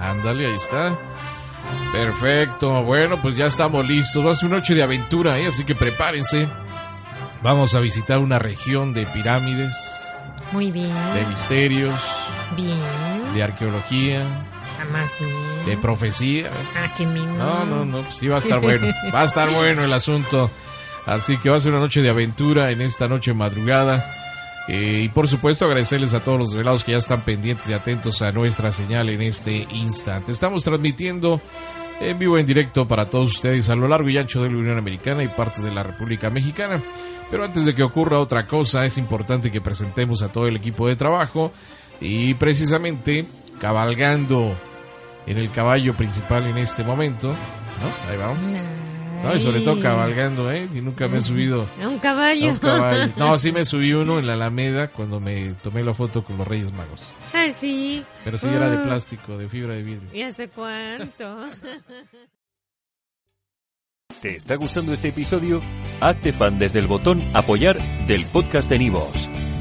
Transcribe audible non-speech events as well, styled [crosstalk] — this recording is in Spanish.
Ándale, ahí está. Perfecto. Bueno, pues ya estamos listos. Va a ser una noche de aventura, ¿eh? así que prepárense. Vamos a visitar una región de pirámides. Muy bien. De misterios. Bien. De arqueología. Más bien. De profecías. Ah, qué No, no, no. Pues sí va a estar bueno. va a estar [laughs] bueno el asunto. Así que va a ser una noche de aventura en esta noche madrugada. Eh, y por supuesto agradecerles a todos los velados que ya están pendientes y atentos a nuestra señal en este instante. Estamos transmitiendo en vivo en directo para todos ustedes a lo largo y ancho de la Unión Americana y partes de la República Mexicana. Pero antes de que ocurra otra cosa, es importante que presentemos a todo el equipo de trabajo y precisamente cabalgando en el caballo principal en este momento. ¿no? Ahí vamos. No, y sobre todo cabalgando, ¿eh? Si nunca me he subido. A un caballo. A un caballo. [laughs] No, sí me subí uno en la Alameda cuando me tomé la foto con los Reyes Magos. Ah, sí. Pero sí era de plástico, de fibra de vidrio. ¿Y hace cuánto? [laughs] ¿Te está gustando este episodio? Hazte fan desde el botón Apoyar del podcast de Nivos.